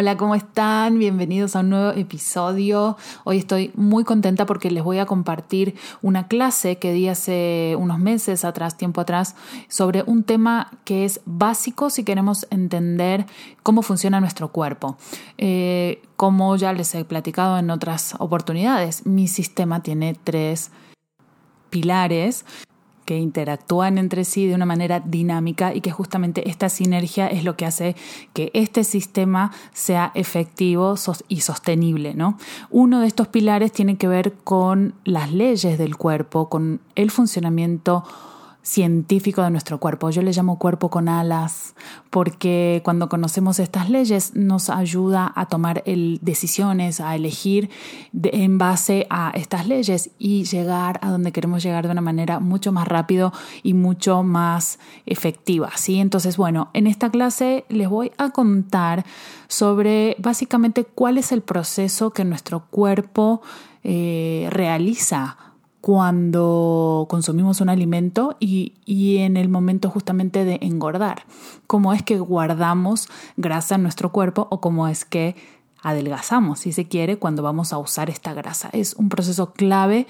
Hola, ¿cómo están? Bienvenidos a un nuevo episodio. Hoy estoy muy contenta porque les voy a compartir una clase que di hace unos meses atrás, tiempo atrás, sobre un tema que es básico si queremos entender cómo funciona nuestro cuerpo. Eh, como ya les he platicado en otras oportunidades, mi sistema tiene tres pilares que interactúan entre sí de una manera dinámica y que justamente esta sinergia es lo que hace que este sistema sea efectivo y sostenible. ¿no? Uno de estos pilares tiene que ver con las leyes del cuerpo, con el funcionamiento científico de nuestro cuerpo. Yo le llamo cuerpo con alas porque cuando conocemos estas leyes nos ayuda a tomar decisiones, a elegir en base a estas leyes y llegar a donde queremos llegar de una manera mucho más rápido y mucho más efectiva. ¿sí? Entonces, bueno, en esta clase les voy a contar sobre básicamente cuál es el proceso que nuestro cuerpo eh, realiza cuando consumimos un alimento y, en el momento justamente de engordar. Cómo es que guardamos grasa en nuestro cuerpo o cómo es que adelgazamos, si se quiere, cuando vamos a usar esta grasa. Es un proceso clave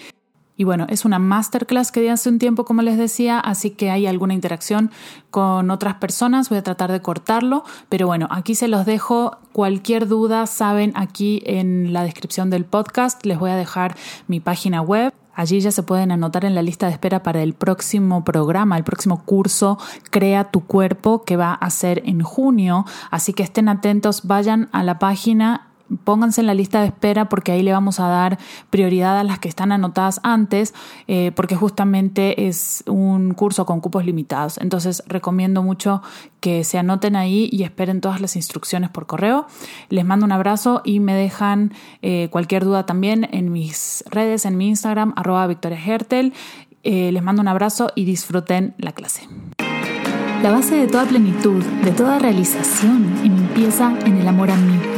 y bueno, es una masterclass que di hace un tiempo, como les decía, así que hay alguna interacción con otras personas. Voy a tratar de cortarlo, pero bueno, aquí se los dejo. Cualquier duda, saben, aquí en la descripción del podcast les voy a dejar mi página web Allí ya se pueden anotar en la lista de espera para el próximo programa, el próximo curso Crea tu cuerpo que va a ser en junio. Así que estén atentos, vayan a la página pónganse en la lista de espera porque ahí le vamos a dar prioridad a las que están anotadas antes, eh, porque justamente es un curso con cupos limitados. Entonces recomiendo mucho que se anoten ahí y esperen todas las instrucciones por correo. Les mando un abrazo y me dejan eh, cualquier duda también en mis redes, en mi Instagram, arroba Victoria Hertel. Eh, les mando un abrazo y disfruten la clase. La base de toda plenitud, de toda realización, empieza en el amor a mí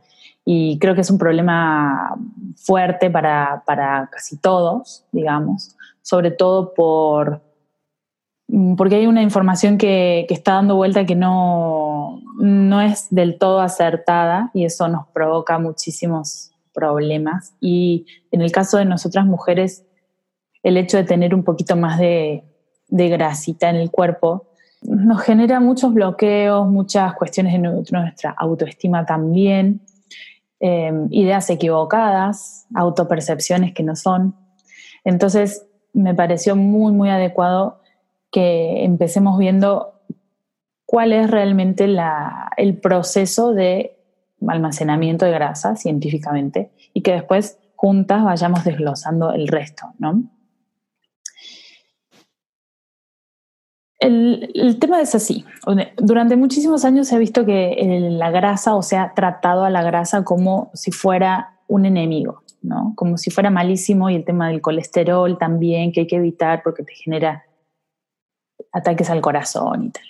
y creo que es un problema fuerte para, casi todos, digamos, sobre todo por, mm, porque hay una información que, está dando vuelta que no, no es del todo acertada y eso nos provoca muchísimos problemas. Y en el caso de nosotras mujeres, el hecho de tener un poquito más de, de grasita en el cuerpo nos genera muchos bloqueos, muchas cuestiones de nuestra autoestima también. Em, ideas equivocadas, autopercepciones que no son. Entonces, me pareció muy, muy adecuado que empecemos viendo cuál es realmente el proceso de almacenamiento de grasa científicamente y que después juntas vayamos desglosando el resto, ¿no? El, tema es así. Durante muchísimos años se ha visto que la grasa, o sea, tratado a la grasa como si fuera un enemigo, ¿no? Como si fuera malísimo y el tema del colesterol también, que hay que evitar porque te genera ataques al corazón y tal.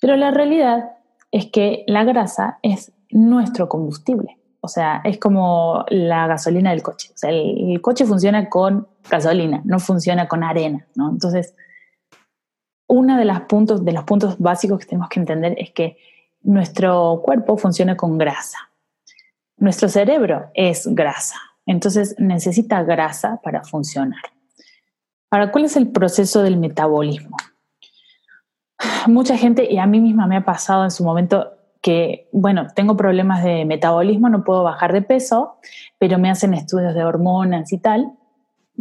Pero la realidad es que la grasa es nuestro combustible. O sea, es como la gasolina del coche. O sea, el, el coche funciona con gasolina, no funciona con arena, ¿no? Entonces, uno de, de los puntos básicos que tenemos que entender es que nuestro cuerpo funciona con grasa. Nuestro cerebro es grasa, entonces necesita grasa para funcionar. Ahora, ¿cuál es el proceso del metabolismo? Mucha gente, y a mí misma me ha pasado en su momento, que, bueno, tengo problemas de metabolismo, no puedo bajar de peso, pero me hacen estudios de hormonas y tal,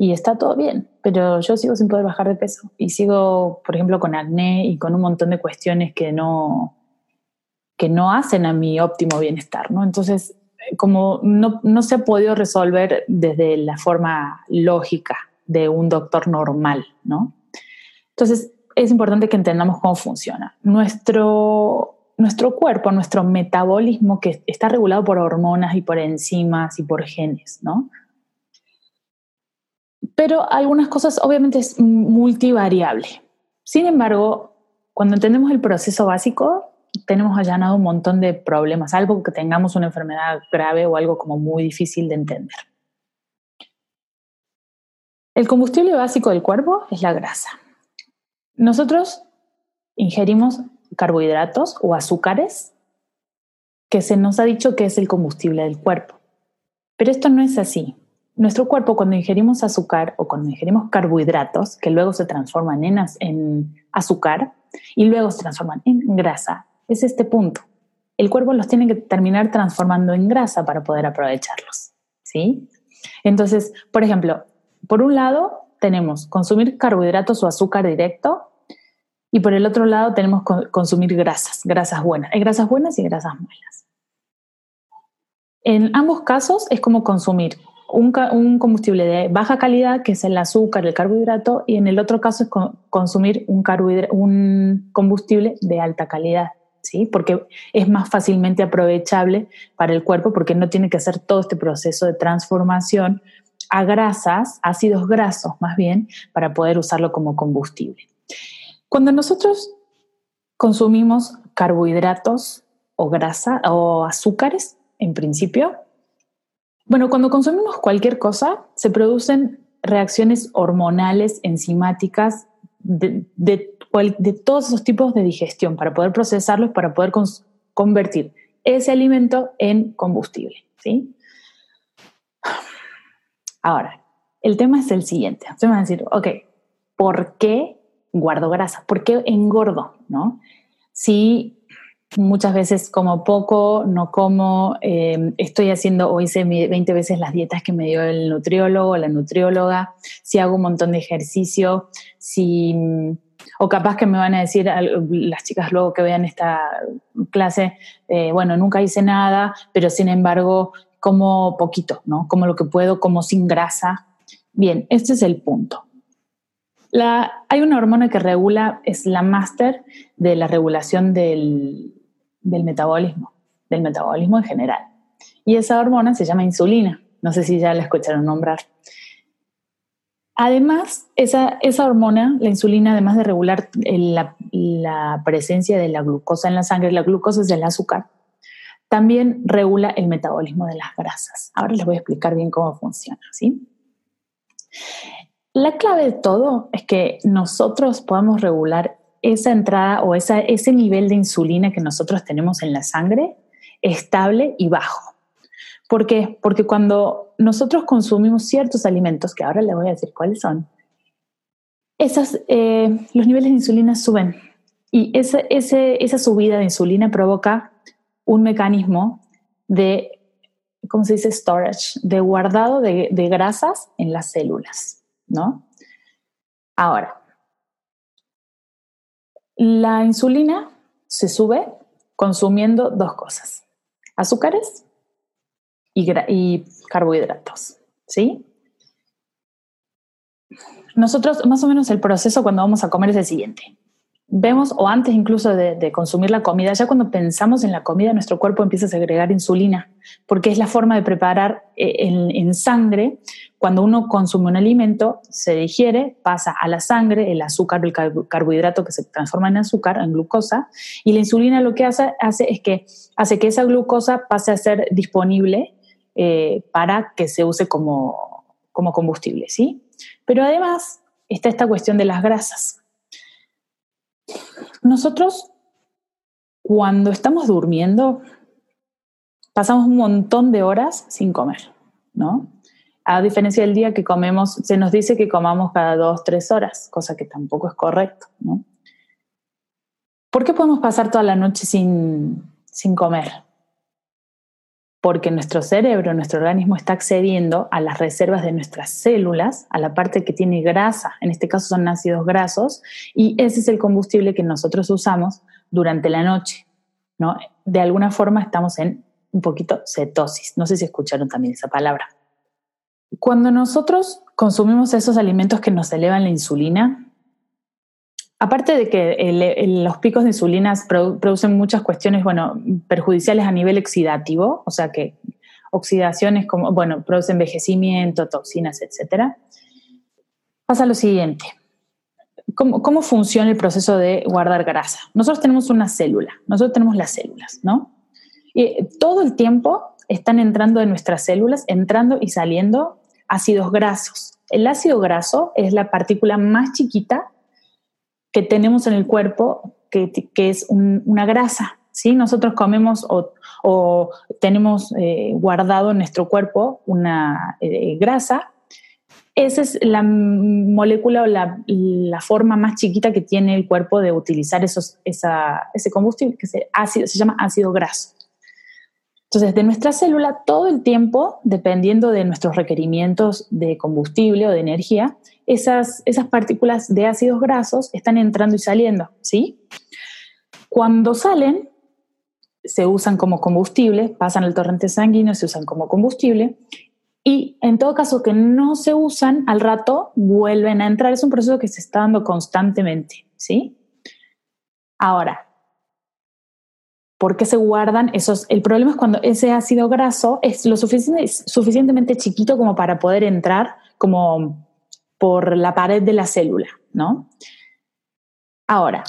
y está todo bien, pero yo sigo sin poder bajar de peso y sigo, por ejemplo, con acné y con un montón de cuestiones que no, que no hacen a mi óptimo bienestar, ¿no? Entonces, como no, no se ha podido resolver desde la forma lógica de un doctor normal, ¿no? Entonces, es importante que entendamos cómo funciona. Nuestro, nuestro cuerpo, nuestro metabolismo, que está regulado por hormonas y por enzimas y por genes, ¿no? Pero algunas cosas obviamente es multivariable. Sin embargo, cuando entendemos el proceso básico, tenemos allanado un montón de problemas, algo que tengamos una enfermedad grave o algo como muy difícil de entender. El combustible básico del cuerpo es la grasa. Nosotros ingerimos carbohidratos o azúcares que se nos ha dicho que es el combustible del cuerpo. Pero esto no es así. Nuestro cuerpo cuando ingerimos azúcar o cuando ingerimos carbohidratos, que luego se transforman en, en azúcar y luego se transforman en grasa, es este punto. El cuerpo los tiene que terminar transformando en grasa para poder aprovecharlos. ¿Sí? Entonces, por ejemplo, por un lado tenemos consumir carbohidratos o azúcar directo y por el otro lado tenemos consumir grasas, grasas buenas. Hay grasas buenas y grasas malas. En ambos casos es como consumir un, combustible de baja calidad, que es el azúcar, el carbohidrato, y en el otro caso es consumir un, un combustible de alta calidad. ¿Sí? Porque es más fácilmente aprovechable para el cuerpo porque no tiene que hacer todo este proceso de transformación a grasas, ácidos grasos más bien, para poder usarlo como combustible. Cuando nosotros consumimos carbohidratos o grasa o azúcares, en principio, bueno, cuando consumimos cualquier cosa, se producen reacciones hormonales, enzimáticas, de, de todos esos tipos de digestión para poder procesarlos, para poder convertir ese alimento en combustible. ¿sí? Ahora, el tema es el siguiente. Usted me va a decir, ok, ¿por qué guardo grasa? ¿Por qué engordo? ¿No? Si muchas veces como poco, no como, eh, estoy haciendo o hice 20 veces las dietas que me dio el nutriólogo la nutrióloga, si hago un montón de ejercicio, si, o capaz que me van a decir las chicas luego que vean esta clase, eh, bueno, nunca hice nada, pero sin embargo como poquito, ¿no? Como lo que puedo, como sin grasa. Bien, este es el punto. Hay una hormona que regula, es la máster de la regulación del, del metabolismo, del metabolismo en general. Y esa hormona se llama insulina. No sé si ya la escucharon nombrar. Además, esa, esa hormona, la insulina, además de regular la, la, presencia de la glucosa en la sangre, la glucosa es el azúcar, también regula el metabolismo de las grasas. Ahora les voy a explicar bien cómo funciona, ¿sí? La clave de todo es que nosotros podamos regular esa entrada o esa, ese nivel de insulina que nosotros tenemos en la sangre estable y bajo. ¿Por qué? Porque cuando nosotros consumimos ciertos alimentos, que ahora les voy a decir cuáles son, esas, eh, los niveles de insulina suben y esa, esa subida de insulina provoca un mecanismo de, ¿cómo se dice? Storage, de guardado de, grasas en las células, ¿no? Ahora, la insulina se sube consumiendo dos cosas, azúcares y, carbohidratos, ¿sí? Nosotros, más o menos el proceso cuando vamos a comer es el siguiente vemos, o antes incluso de, consumir la comida, ya cuando pensamos en la comida, nuestro cuerpo empieza a segregar insulina, porque es la forma de preparar eh, en, sangre. Cuando uno consume un alimento, se digiere, pasa a la sangre el azúcar, el carbohidrato que se transforma en azúcar, en glucosa, y la insulina lo que hace, hace es que hace que esa glucosa pase a ser disponible eh, para que se use como, como combustible, ¿sí? Pero además está esta cuestión de las grasas nosotros, cuando estamos durmiendo, pasamos un montón de horas sin comer, ¿no? A diferencia del día que comemos, se nos dice que comamos cada dos, tres horas, cosa que tampoco es correcto, ¿no? ¿Por qué podemos pasar toda la noche sin, sin comer? Porque nuestro cerebro, nuestro organismo está accediendo a las reservas de nuestras células, a la parte que tiene grasa, en este caso son ácidos grasos, y ese es el combustible que nosotros usamos durante la noche. ¿no? De alguna forma estamos en un poquito cetosis. No sé si escucharon también esa palabra. Cuando nosotros consumimos esos alimentos que nos elevan la insulina, Aparte de que los picos de insulina producen muchas cuestiones, bueno, perjudiciales a nivel oxidativo, o sea que oxidaciones como, bueno, produce envejecimiento, toxinas, etc. pasa lo siguiente. ¿Cómo, ¿Cómo, funciona el proceso de guardar grasa? Nosotros tenemos una célula, nosotros tenemos las células, ¿no? Y todo el tiempo están entrando en nuestras células, entrando y saliendo ácidos grasos. El ácido graso es la partícula más chiquita que tenemos en el cuerpo, que, que es una grasa. ¿sí? Nosotros comemos o, tenemos eh, guardado en nuestro cuerpo una eh, grasa. Esa es la molécula o la, forma más chiquita que tiene el cuerpo de utilizar esos, ese combustible que se, ácido, se llama ácido graso. Entonces, de nuestra célula, todo el tiempo, dependiendo de nuestros requerimientos de combustible o de energía, esas, esas partículas de ácidos grasos están entrando y saliendo, ¿sí? Cuando salen, se usan como combustible, pasan al torrente sanguíneo, se usan como combustible, y en todo caso que no se usan, al rato vuelven a entrar. Es un proceso que se está dando constantemente, ¿sí? Ahora, ¿Por qué se guardan esos? El problema es cuando ese ácido graso es lo suficientemente chiquito como para poder entrar como por la pared de la célula, ¿no? Ahora,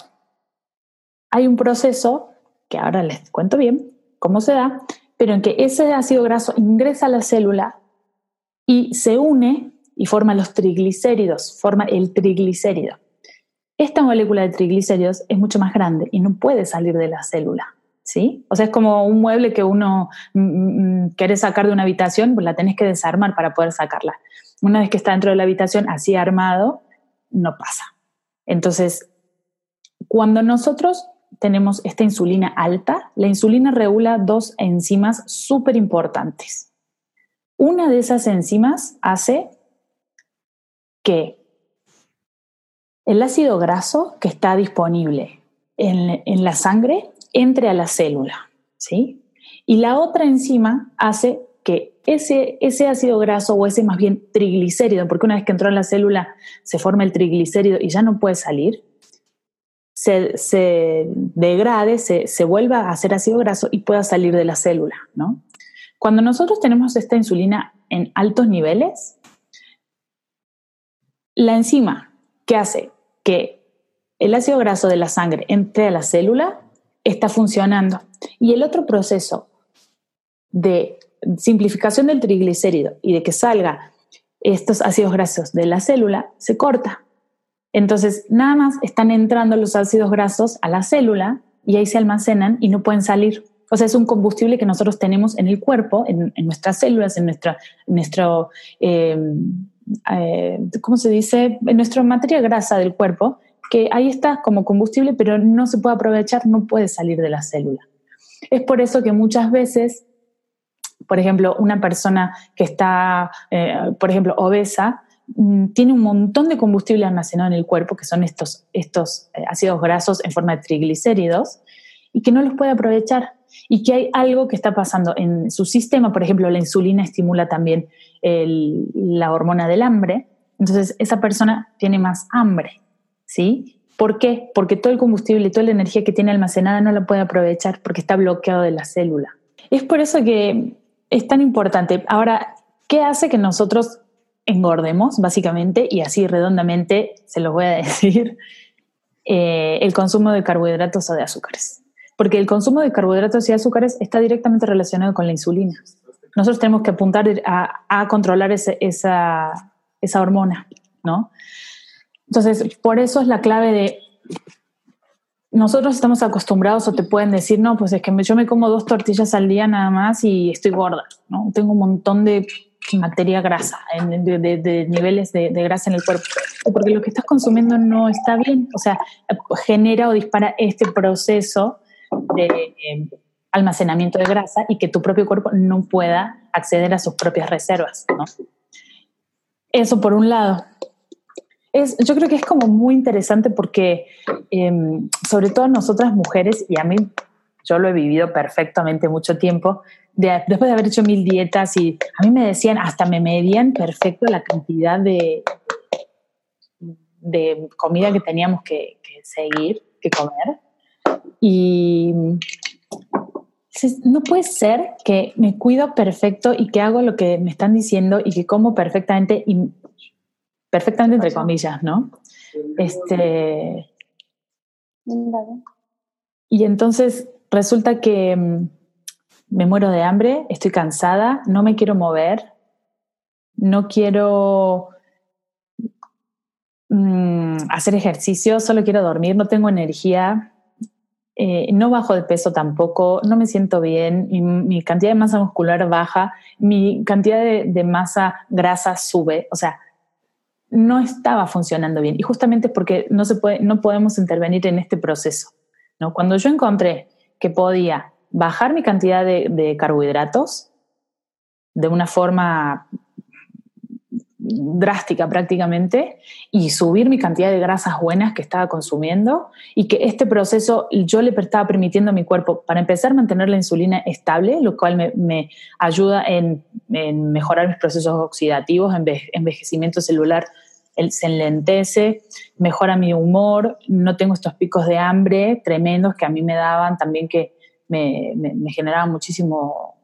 hay un proceso que ahora les cuento bien cómo se da, pero en que ese ácido graso ingresa a la célula y se une y forma los triglicéridos, forma el triglicérido. Esta molécula de triglicéridos es mucho más grande y no puede salir de la célula. ¿sí? O sea, es como un mueble que uno mm, mm, mm, quiere sacar de una habitación, pues la tenés que desarmar para poder sacarla. Una vez que está dentro de la habitación así armado, no pasa. Entonces, cuando nosotros tenemos esta insulina alta, la insulina regula dos enzimas súper importantes. Una de esas enzimas hace que el ácido graso que está disponible en, en la sangre entre a la célula, ¿sí? Y la otra enzima hace que ese, ese ácido graso o ese más bien triglicérido, porque una vez que entró en la célula se forma el triglicérido y ya no puede salir, se, se degrade, se, se, vuelva a hacer ácido graso y pueda salir de la célula, ¿no? Cuando nosotros tenemos esta insulina en altos niveles, la enzima que hace que el ácido graso de la sangre entre a la célula está funcionando. Y el otro proceso de simplificación del triglicérido y de que salga estos ácidos grasos de la célula se corta. Entonces, nada más están entrando los ácidos grasos a la célula y ahí se almacenan y no pueden salir. O sea, es un combustible que nosotros tenemos en el cuerpo, en, nuestras células, en nuestra, nuestro, eh, eh, ¿cómo se dice? En nuestra materia grasa del cuerpo, que ahí está como combustible, pero no se puede aprovechar, no puede salir de la célula. Es por eso que muchas veces, por ejemplo, una persona que está, eh, por ejemplo, obesa, mm, tiene un montón de combustible almacenado en el cuerpo, que son estos, estos eh, ácidos grasos en forma de triglicéridos, y que no los puede aprovechar. Y que hay algo que está pasando en su sistema, por ejemplo, la insulina estimula también la hormona del hambre, entonces esa persona tiene más hambre. ¿sí? ¿Por qué? Porque todo el combustible toda la energía que tiene almacenada no la puede aprovechar porque está bloqueado de la célula. Es por eso que es tan importante. Ahora, ¿qué hace que nosotros engordemos, básicamente? Y así redondamente se lo voy a decir, eh, el consumo de carbohidratos o de azúcares. Porque el consumo de carbohidratos y azúcares está directamente relacionado con la insulina. Nosotros tenemos que apuntar a, controlar esa, esa hormona, ¿no? Entonces, por eso es la clave de nosotros estamos acostumbrados o te pueden decir, no, pues es que yo me como dos tortillas al día nada más y estoy gorda, ¿no? Tengo un montón de materia grasa, de, niveles de, grasa en el cuerpo, porque lo que estás consumiendo no está bien, o sea, genera o dispara este proceso de eh, almacenamiento de grasa y que tu propio cuerpo no pueda acceder a sus propias reservas, ¿no? Eso por un lado yo creo que es como muy interesante porque, em, sobre todo nosotras mujeres, y a mí yo lo he vivido perfectamente mucho tiempo, después de haber hecho mil dietas y a mí me decían, hasta me medían perfecto la cantidad de, de comida que teníamos que, seguir, que comer. Y no puede ser que me cuido perfecto y que hago lo que me están diciendo y que como perfectamente y perfectamente entre comillas, ¿no? Este, y entonces resulta que mm, me muero de hambre, estoy cansada, no me quiero mover, no quiero mm, hacer ejercicio, solo quiero dormir, no tengo energía, eh, no bajo de peso tampoco, no me siento bien, mi, cantidad de masa muscular baja, mi cantidad de, masa grasa sube, o sea, no estaba funcionando bien. Y justamente porque no, se puede, no podemos intervenir en este proceso. ¿no? Cuando yo encontré que podía bajar mi cantidad de carbohidratos de una forma drástica prácticamente y subir mi cantidad de grasas buenas que estaba consumiendo y que este proceso yo le estaba permitiendo a mi cuerpo, para empezar, mantener la insulina estable, lo cual me, ayuda en, mejorar mis procesos oxidativos, envejecimiento celular se enlentece, mejora mi humor, no tengo estos picos de hambre tremendos que a mí me daban también que me, me generaban muchísimo,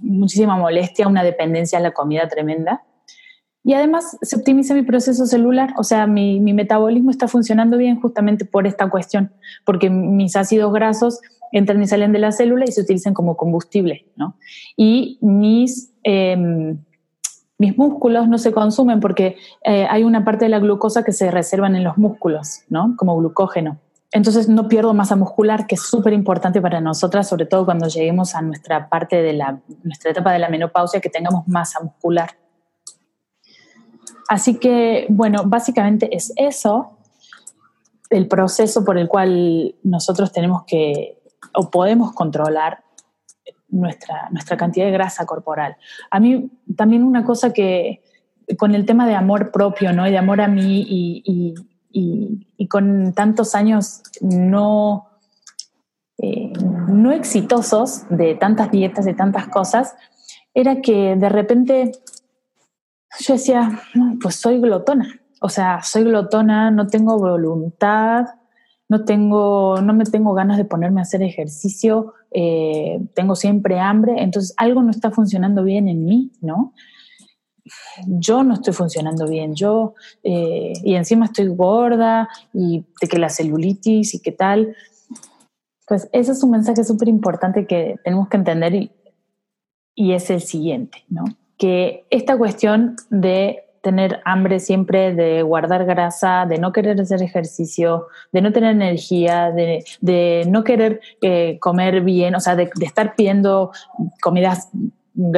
muchísima molestia, una dependencia a la comida tremenda. Y además se optimiza mi proceso celular, o sea, mi, metabolismo está funcionando bien justamente por esta cuestión, porque mis ácidos grasos entran y salen de la célula y se utilizan como combustible, ¿no? Y mis, em, mis músculos no se consumen porque eh, hay una parte de la glucosa que se reservan en los músculos, ¿no? Como glucógeno. Entonces no pierdo masa muscular, que es súper importante para nosotras, sobre todo cuando lleguemos a nuestra parte de la, nuestra etapa de la menopausia, que tengamos masa muscular. Así que, bueno, básicamente es eso, el proceso por el cual nosotros tenemos que o podemos controlar nuestra, nuestra cantidad de grasa corporal. A mí también una cosa que con el tema de amor propio, ¿no? Y de amor a mí y, con tantos años no, eh, no exitosos de tantas dietas, de tantas cosas, era que de repente yo decía, pues soy glotona. O sea, soy glotona, no tengo voluntad, no tengo, no me tengo ganas de ponerme a hacer ejercicio, eh, tengo siempre hambre, entonces algo no está funcionando bien en mí, ¿no? Yo no estoy funcionando bien, yo, eh, y encima estoy gorda, y de que la celulitis y qué tal. Pues ese es un mensaje súper importante que tenemos que entender y, y es el siguiente, ¿no? que esta cuestión de tener hambre siempre, de guardar grasa, de no querer hacer ejercicio, de no tener energía, de, no querer eh, comer bien, o sea, de, estar pidiendo comidas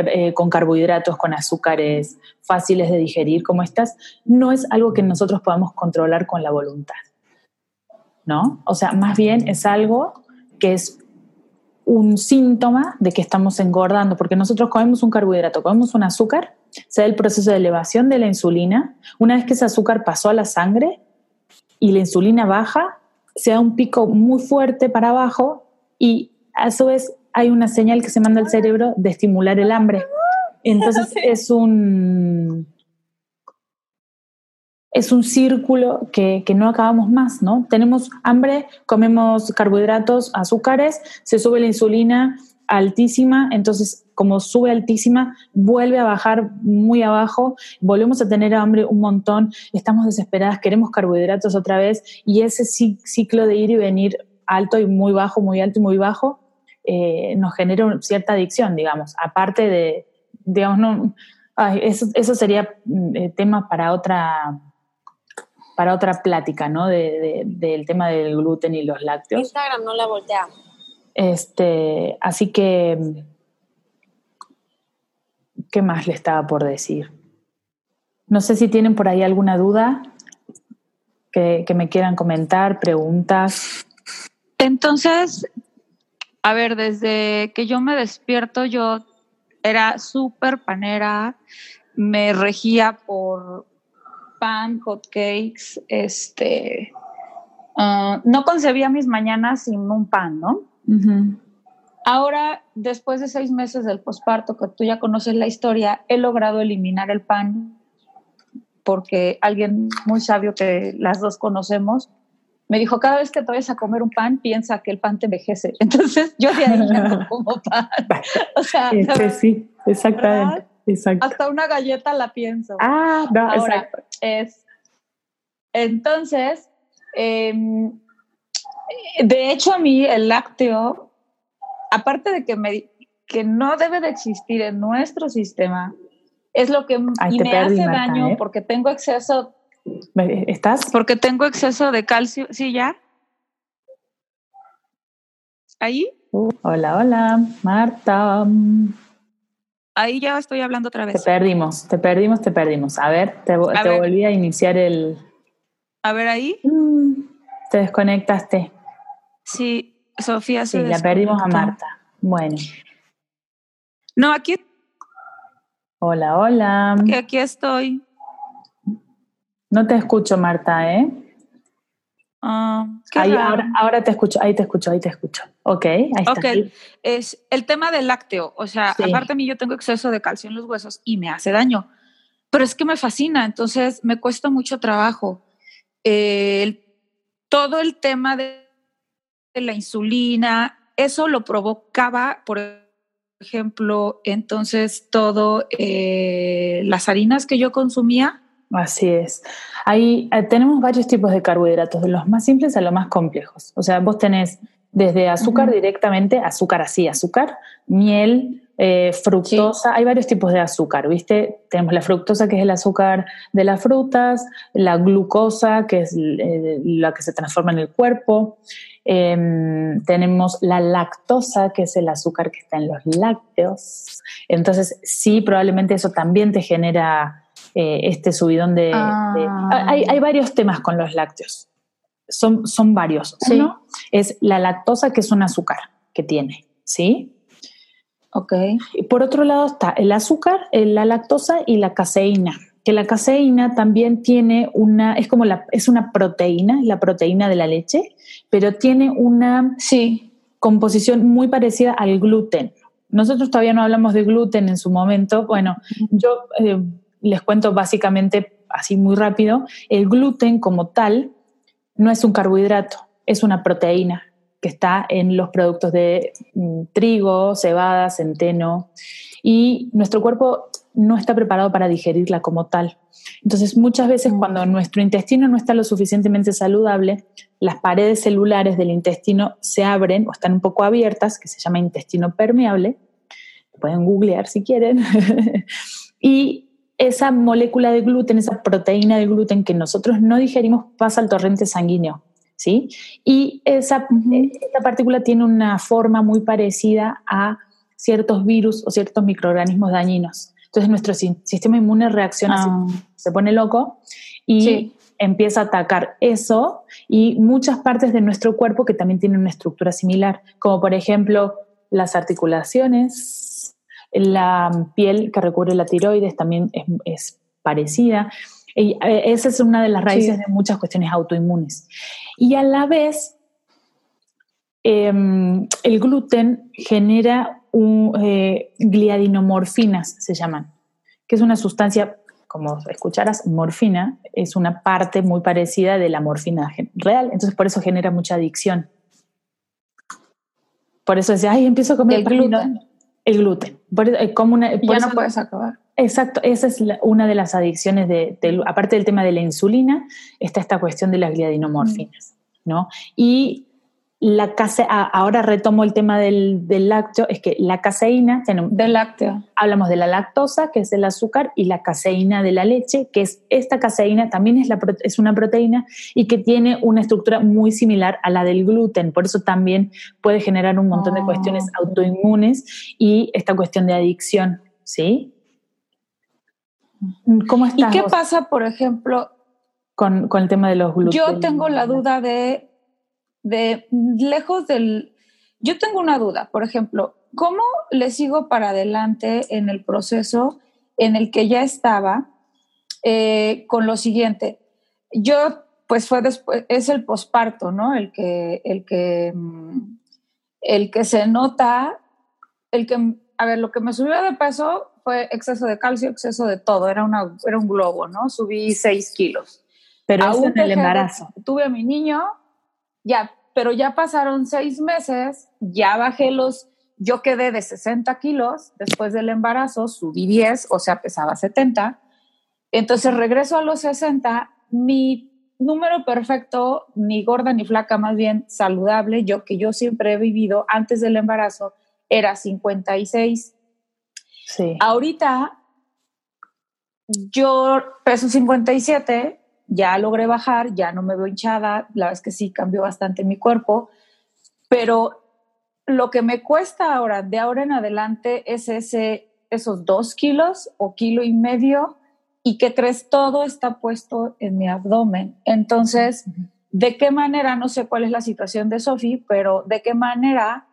eh, con carbohidratos, con azúcares fáciles de digerir como estas, no es algo que nosotros podamos controlar con la voluntad. ¿No? O sea, más bien es algo que es un síntoma de que estamos engordando, porque nosotros comemos un carbohidrato, comemos un azúcar, se da el proceso de elevación de la insulina, una vez que ese azúcar pasó a la sangre y la insulina baja, se da un pico muy fuerte para abajo y a su vez hay una señal que se manda al cerebro de estimular el hambre. Entonces es un, es un círculo que, no acabamos más, ¿no? Tenemos hambre, comemos carbohidratos, azúcares, se sube la insulina altísima, entonces como sube altísima, vuelve a bajar muy abajo, volvemos a tener hambre un montón, estamos desesperadas, queremos carbohidratos otra vez y ese ciclo de ir y venir alto y muy bajo, muy alto y muy bajo, eh, nos genera cierta adicción, digamos, aparte de, digamos, no, eso, eso, sería mm, eh, tema para otra para otra plática, ¿no? del tema del gluten y los lácteos. Instagram no la voltea. Este, así que, ¿qué más le estaba por decir? No sé si tienen por ahí alguna duda que, que me quieran comentar, preguntas. Entonces, a ver, desde que yo me despierto, yo era súper panera, me regía por pan, hot cakes, este, ah, no concebía mis mañanas sin un pan, ¿no? Ahora, después de seis meses del posparto, que tú ya conoces la historia, he logrado eliminar el pan porque alguien muy sabio que las dos conocemos me dijo, cada vez que te vayas a comer un pan, piensa que el pan te envejece. Entonces yo de ahí no como pan. o sea, sí, exactamente. Hasta una galleta la pienso. Ah, no, exacto. Es, entonces, em, de hecho a mí el lácteo, aparte de que, me, que no debe de existir en nuestro sistema, es lo que me hace daño ¿eh? porque tengo exceso. ¿Estás? Porque tengo exceso de calcio. ¿Sí, ya? ¿Ahí? Uh, hola, hola, Marta. Ahí ya estoy hablando otra vez. Te perdimos, te perdimos, te perdimos. A ver, te, volví a iniciar el. A ver ahí. Mm, te desconectaste. Sí, Sofía se Sí, la perdimos a Marta. Bueno. No, aquí. Hola, hola. Aquí estoy. No te escucho, Marta, ¿eh? Ah, ahora, te escucho, ahí te escucho, ahí te escucho. Ok, ahí está. Ok, es el tema del lácteo. O sea, aparte a mí yo tengo exceso de calcio en los huesos y me hace daño. Pero es que me fascina, entonces me cuesta mucho trabajo. todo el tema de, la insulina, eso lo provocaba, por ejemplo, entonces todo, eh, las harinas que yo consumía, Así es. Ahí eh, tenemos varios tipos de carbohidratos, de los más simples a los más complejos. O sea, vos tenés desde azúcar directamente, azúcar así, azúcar, miel, eh, fructosa, hay varios tipos de azúcar, ¿viste? Tenemos la fructosa, que es el azúcar de las frutas, la glucosa, que es eh, la que se transforma en el cuerpo, em, tenemos la lactosa, que es el azúcar que está en los lácteos. Entonces, sí, probablemente eso también te genera eh, este subidón de... Ah. hay, varios temas con los lácteos. Son, son varios. Uno es la lactosa, que es un azúcar que tiene, ¿sí? Ok. Y por otro lado está el azúcar, eh, la lactosa y la caseína. Que la caseína también tiene una, es como la, es una proteína, la proteína de la leche, pero tiene una sí. composición muy parecida al gluten. Nosotros todavía no hablamos de gluten en su momento. Bueno, yo eh, les cuento básicamente así muy rápido, el gluten como tal no es un carbohidrato, es una proteína que está en los productos de mm, trigo, cebada, centeno, y nuestro cuerpo no está preparado para digerirla como tal. Entonces, muchas veces mm. cuando nuestro intestino no está lo suficientemente saludable, las paredes celulares del intestino se abren o están un poco abiertas, que se llama intestino permeable, pueden googlear si quieren, y esa molécula de gluten, esa proteína de gluten que nosotros no digerimos pasa al torrente sanguíneo, ¿sí? Y esa, partícula tiene una forma muy parecida a ciertos virus o ciertos microorganismos dañinos. Entonces nuestro sistema inmune reacciona, ah. se pone loco y empieza a atacar eso y muchas partes de nuestro cuerpo que también tienen una estructura similar, como por ejemplo las articulaciones, la piel que recubre la tiroides también es, parecida. Y eh, esa es una de las raíces de muchas cuestiones autoinmunes. Y a la vez, em, el gluten genera un, eh, gliadinomorfinas, se llaman, que es una sustancia, como escucharas, morfina, es una parte muy parecida de la morfina real, entonces por eso genera mucha adicción. Por eso decía, ay, empiezo a comer gluten. El gluten. Eh, como una, ya no puedes acabar. Exacto, esa es una de las adicciones, de, aparte del tema de la insulina, está esta cuestión de las gliadinomorfinas, ¿no? Y la case, ahora retomo el tema del, lácteo, es que la caseína, tenemos, del lácteo. Hablamos de la lactosa, que es el azúcar, y la caseína de la leche, que es esta caseína también es, la, es una proteína y que tiene una estructura muy similar a la del gluten, por eso también puede generar un montón de cuestiones ah. autoinmunes y esta cuestión de adicción, ¿sí? ¿Cómo estás? ¿Y qué pasa, por ejemplo, con, con el tema de los gluten? Yo tengo la duda de de lejos del... Yo tengo una duda, por ejemplo, ¿cómo le sigo para adelante en el proceso en el que ya estaba eh, con lo siguiente? Yo, pues fue después, es el posparto, ¿no? El que, el que, mm, el que se nota, el que, a ver, lo que me subió de peso fue exceso de calcio, exceso de todo, era, una, era un globo, ¿no? Subí 6 kilos. Pero Aún en el embarazo. Tuve a mi niño, ya, pero ya pasaron seis meses, ya bajé los, yo quedé de 60 kilos después del embarazo, subí 10, o sea, pesaba 70, Entonces regreso a los 60, mi número perfecto, ni gorda ni flaca, más bien saludable, yo que yo siempre he vivido antes del embarazo, era 56. Sí. Ahorita yo peso 57, ya logré bajar, ya no me veo hinchada, la verdad es que sí cambió bastante mi cuerpo, pero lo que me cuesta ahora, de ahora en adelante, es ese, esos dos kilos o kilo y medio y que crees todo está puesto en mi abdomen. Entonces, ¿de qué manera, no sé cuál es la situación de Sofi, pero de qué manera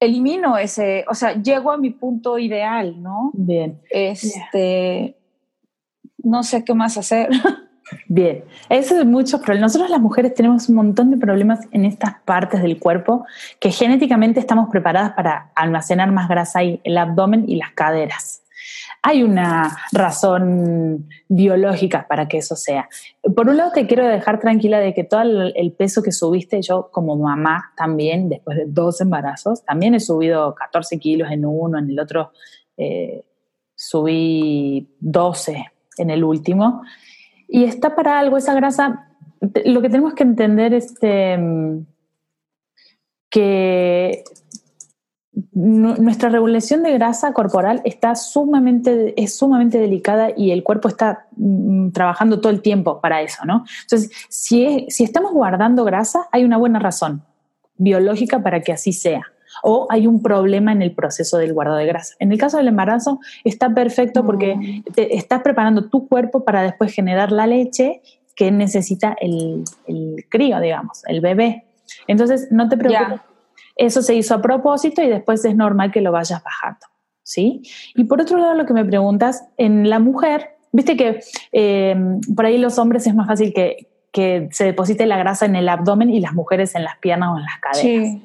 elimino ese, o sea, llego a mi punto ideal, ¿no? Bien. Este, no sé qué más hacer. Bien, eso es mucho problemas. Nosotros las mujeres tenemos un montón de problemas en estas partes del cuerpo que genéticamente estamos preparadas para almacenar más grasa ahí, el abdomen y las caderas hay una razón biológica para que eso sea. Por un lado, te quiero dejar tranquila de que todo el, peso que subiste, yo como mamá también, después de dos embarazos, también he subido 14 kilos en uno, en el otro eh, subí 12 en el último. Y está para algo esa grasa. Lo que tenemos que entender es este, que nuestra regulación de grasa corporal está sumamente, es sumamente delicada y el cuerpo está mm, trabajando todo el tiempo para eso, ¿no? Entonces, si, si estamos guardando grasa, hay una buena razón biológica para que así sea. O hay un problema en el proceso del guardado de grasa. En el caso del embarazo está perfecto porque te estás preparando tu cuerpo para después generar la leche que necesita el, el crío, digamos, el bebé. Entonces, no te preocupes. Eso se hizo a propósito y después es normal que lo vayas bajando, ¿sí? Y por otro lado, lo que me preguntas, en la mujer, viste que eh, por ahí los hombres es más fácil que, se deposite la grasa en el abdomen y las mujeres en las piernas o en las caderas.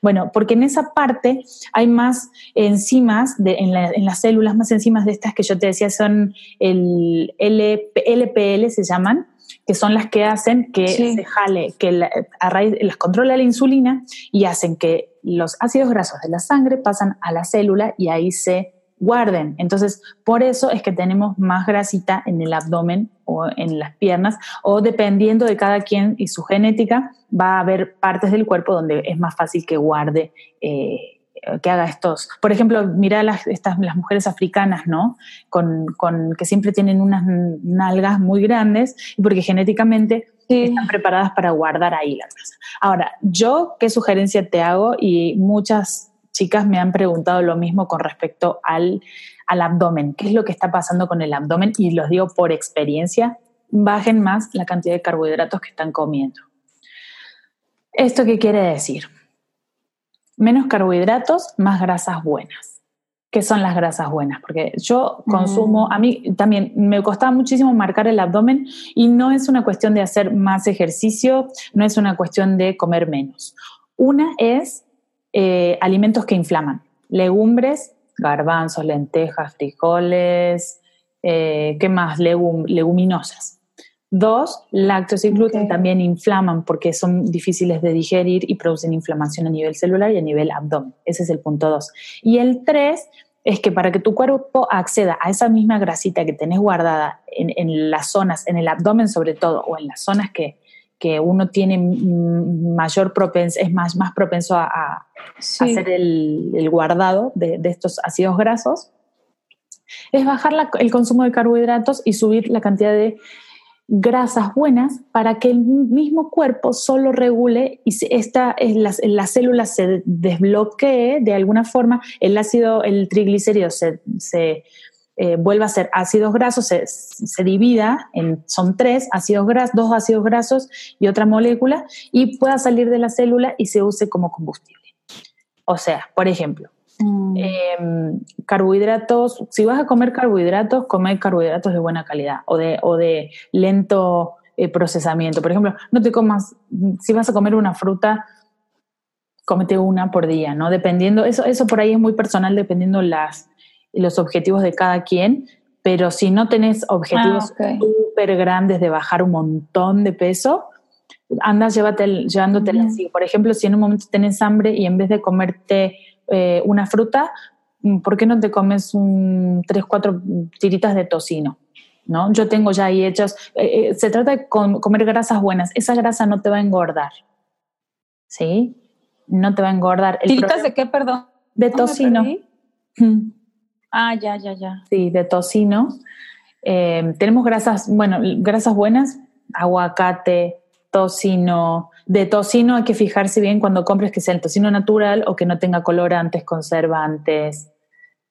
Bueno, porque en esa parte hay más enzimas, de, en, las células, más enzimas de estas que yo te decía son el LPL, se llaman, que son las que hacen que se jale, que a raíz, las controla la insulina y hacen que los ácidos grasos de la sangre pasan a la célula y ahí se guarden. Entonces, por eso es que tenemos más grasita en el abdomen o en las piernas, o dependiendo de cada quien y su genética, va a haber partes del cuerpo donde es más fácil que guarde eh, que haga estos. Por ejemplo, mira las, estas, las mujeres africanas, ¿no? Con, con, que siempre tienen unas nalgas muy grandes y porque genéticamente están preparadas para guardar ahí la grasa. Ahora, yo, ¿qué sugerencia te hago? Y muchas chicas me han preguntado lo mismo con respecto al, al abdomen. ¿Qué es lo que está pasando con el abdomen? Y los digo por experiencia, bajen más la cantidad de carbohidratos que están comiendo. ¿Esto qué quiere decir? menos carbohidratos, más grasas buenas. ¿Qué son las grasas buenas? Porque yo consumo, mm. a mí también me costaba muchísimo marcar el abdomen y no es una cuestión de hacer más ejercicio, no es una cuestión de comer menos. Una es eh, alimentos que inflaman, legumbres, garbanzos, lentejas, frijoles, eh, ¿qué más? leguminosas. Dos, lácteos y gluten también inflaman porque son difíciles de digerir y producen inflamación a nivel celular y a nivel abdomen. Ese es el punto dos. Y el tres es que para que tu cuerpo acceda a esa misma grasita que tenés guardada en, las zonas, en el abdomen sobre todo, o en las zonas que, uno tiene mayor propenso, es más, más propenso a, hacer el, guardado de, estos ácidos grasos, es bajar el consumo de carbohidratos y subir la cantidad de grasas buenas para que el mismo cuerpo solo regule y esta, la, la célula se desbloquee de alguna forma, el ácido, el triglicérido se, se eh, vuelva a ser ácidos grasos, se, se, divida, en, son tres ácidos grasos, dos ácidos grasos y otra molécula, y pueda salir de la célula y se use como combustible. O sea, por ejemplo, Mm. Em, carbohidratos, si vas a comer carbohidratos, come carbohidratos de buena calidad o de, o de lento eh, procesamiento. Por ejemplo, no te comas, si vas a comer una fruta, cómete una por día, ¿no? Dependiendo, eso, eso por ahí es muy personal, dependiendo las, los objetivos de cada quien, pero si no tenés objetivos ah, súper grandes de bajar un montón de peso, andas llévate, llevándotela así. Por ejemplo, si en un momento tenés hambre y en vez de comerte eh, una fruta, mm, ¿por qué no te comes un, tres, cuatro tiritas de tocino? ¿No? Yo tengo ya ahí hechos. Eh, eh, se trata de comer grasas buenas. Esa grasa no te va a engordar. ¿Sí? No te va a engordar. ¿Tiritas de qué, perdón? De tocino. Ah, ya, ya, ya. Sí, de tocino. Eh, tenemos grasas, bueno, grasas buenas, aguacate, tocino. De tocino hay que fijarse bien cuando compres que sea el tocino natural o que no tenga colorantes, conservantes.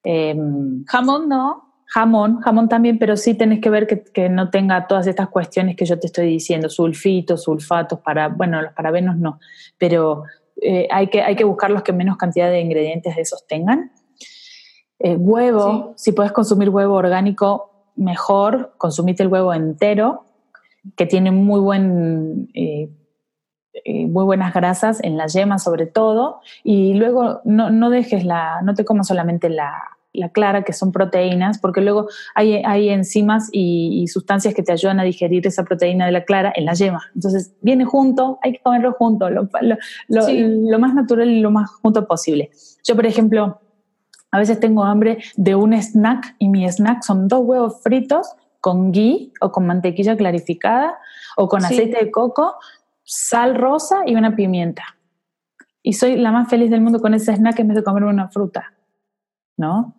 Em, jamón no. Jamón, jamón también, pero sí tenés que ver que, no tenga todas estas cuestiones que yo te estoy diciendo, sulfitos, sulfatos, para, bueno, los parabenos no, pero eh, hay, que, hay que buscar los que menos cantidad de ingredientes de esos tengan. Eh, huevo, si puedes consumir huevo orgánico, mejor, consumite el huevo entero, que tiene muy buen... Eh, eh, muy buenas grasas en la yema sobre todo. Y luego no, no dejes la, no te comas solamente la, la, clara que son proteínas porque luego hay, hay enzimas y, sustancias que te ayudan a digerir esa proteína de la clara en la yema. Entonces viene junto, hay que comerlo junto, lo, lo, lo más natural y lo más junto posible. Yo por ejemplo a veces tengo hambre de un snack y mi snack son dos huevos fritos con ghee o con mantequilla clarificada o con aceite de coco, sal rosa y una pimienta. Y soy la más feliz del mundo con ese snack en vez de comerme una fruta. ¿No?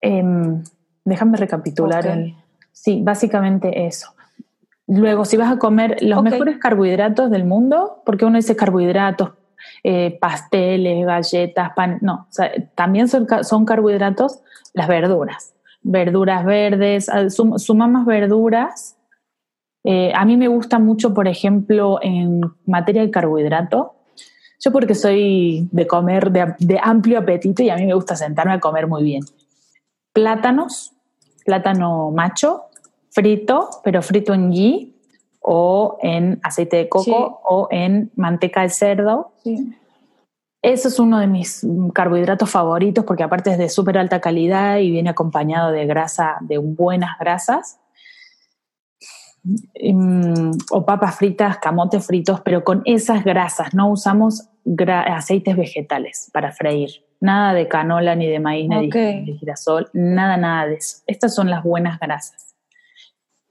Em, déjame recapitular. sí, básicamente eso. Luego, si vas a comer los mejores carbohidratos del mundo, porque uno dice carbohidratos, eh, pasteles, galletas, pan, no, también son, son, carbohidratos las verduras, verduras verdes, suma más verduras. Eh, a mí me gusta mucho, por ejemplo, en materia de carbohidrato, yo porque soy de comer de, de, amplio apetito y a mí me gusta sentarme a comer muy bien. Plátanos, plátano macho, frito, pero frito en ghee, o en aceite de coco o en manteca de cerdo. Eso es uno de mis carbohidratos favoritos porque aparte es de súper alta calidad y viene acompañado de grasa, de buenas grasas. Mm, o papas fritas, camotes fritos, pero con esas grasas. No usamos aceites vegetales para freír. Nada de canola, ni de maíz, ni de girasol, nada, nada de eso. Estas son las buenas grasas.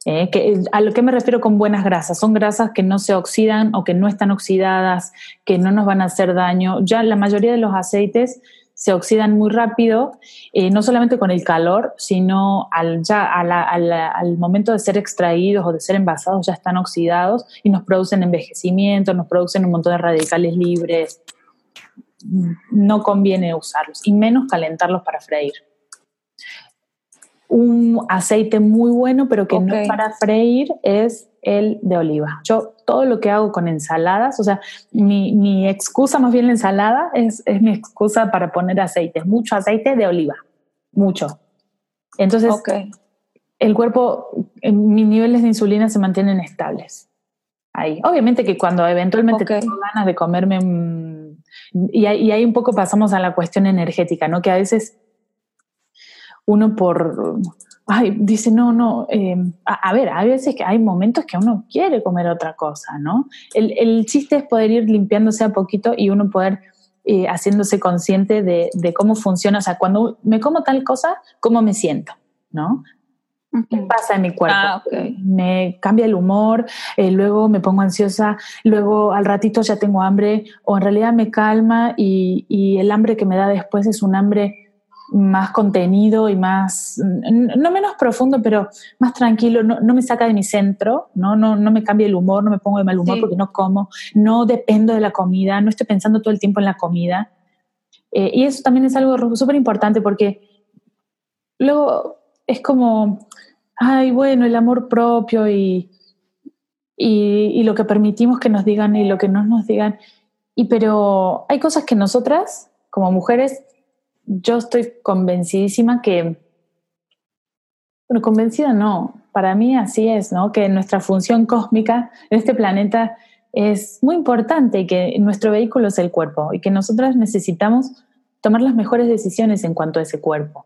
Eh, que, a lo que me refiero con buenas grasas, son grasas que no se oxidan o que no están oxidadas, que no nos van a hacer daño. Ya la mayoría de los aceites se oxidan muy rápido, eh, no solamente con el calor, sino al, ya al momento de ser extraídos o de ser envasados ya están oxidados y nos producen envejecimiento, nos producen un montón de radicales libres. No conviene usarlos y menos calentarlos para freír un aceite muy bueno, pero que no es para freír, es el de oliva. Yo todo lo que hago con ensaladas, o sea, mi, mi excusa más bien la ensalada es, es, mi excusa para poner aceite, mucho aceite de oliva, mucho. Entonces, el cuerpo, mis niveles de insulina se mantienen estables. Ahí. Obviamente que cuando eventualmente tengo ganas de comerme, y, y ahí un poco pasamos a la cuestión energética, ¿no? Que a veces uno por, ay, dice, no, no, em, a, ver, hay veces que hay momentos que uno quiere comer otra cosa, ¿no? El, el chiste es poder ir limpiándose a poquito y uno poder eh, haciéndose consciente de, de, cómo funciona, o sea, cuando me como tal cosa, cómo me siento, ¿no? ¿Qué pasa en mi cuerpo? Ah, me cambia el humor, eh, luego me pongo ansiosa, luego al ratito ya tengo hambre, o en realidad me calma y, y el hambre que me da después es un hambre más contenido y más, no menos profundo, pero más tranquilo, no, no, me saca de mi centro, ¿no? No, no me cambia el humor, no me pongo de mal humor porque no como, no dependo de la comida, no estoy pensando todo el tiempo en la comida. Eh, y eso también es algo súper importante porque luego es como, ay, bueno, el amor propio y, y, y lo que permitimos que nos digan y lo que no nos digan. Y pero hay cosas que nosotras, como mujeres, yo estoy convencidísima que, bueno, convencida no, para mí así es, ¿no? Que nuestra función cósmica en este planeta es muy importante y que nuestro vehículo es el cuerpo y que nosotras necesitamos tomar las mejores decisiones en cuanto a ese cuerpo.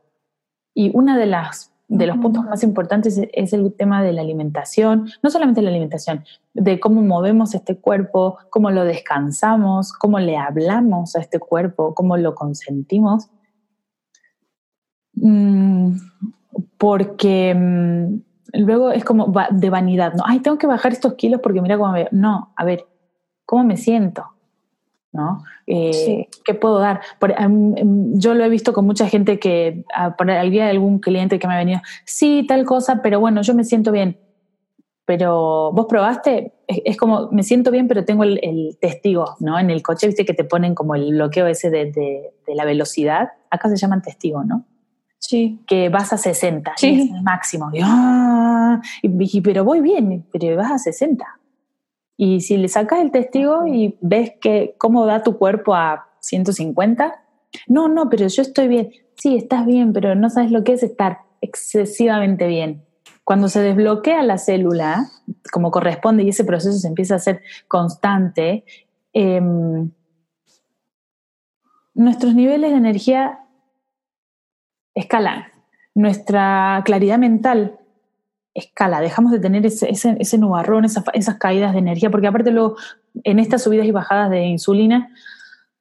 Y una de las de los puntos más importantes es el tema de la alimentación, no solamente la alimentación, de cómo movemos este cuerpo, cómo lo descansamos, cómo le hablamos a este cuerpo, cómo lo consentimos Mm, porque mm, luego es como de vanidad, ¿no? Ay, tengo que bajar estos kilos porque mira cómo me. No, a ver, ¿cómo me siento? ¿No? Eh, ¿Qué puedo dar? Em, yo lo he visto con mucha gente que, al día de algún cliente que me ha venido, sí, tal cosa, pero bueno, yo me siento bien. Pero vos probaste, es, como, me siento bien, pero tengo el, testigo, ¿no? En el coche, viste que te ponen como el bloqueo ese de, de la velocidad. Acá se llaman testigo, ¿no? Sí. Que vas a 60, sí. es el máximo. Ah", y, dije, pero voy bien, pero vas a 60. Y si le sacas el testigo y ves que cómo da tu cuerpo a 150, no, no, pero yo estoy bien. Sí, estás bien, pero no sabes lo que es estar excesivamente bien. Cuando se desbloquea la célula, como corresponde, y ese proceso se empieza a hacer constante, em, nuestros niveles de energía escala. Nuestra claridad mental escala. Dejamos de tener ese, ese, nubarrón, esas, esas caídas de energía, porque aparte luego en estas subidas y bajadas de insulina,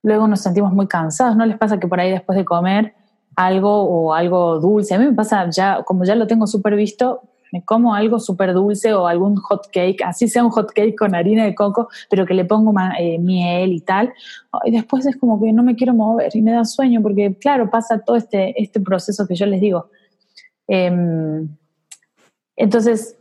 luego nos sentimos muy cansados. ¿No les pasa que por ahí después de comer algo o algo dulce? A mí me pasa ya, como ya lo tengo súper visto, me como algo súper dulce o algún hot cake, así sea un hot cake con harina de coco, pero que le pongo eh, miel y tal. Y después es como que no me quiero mover y me da sueño porque, claro, pasa todo este, este proceso que yo les digo. Em, entonces,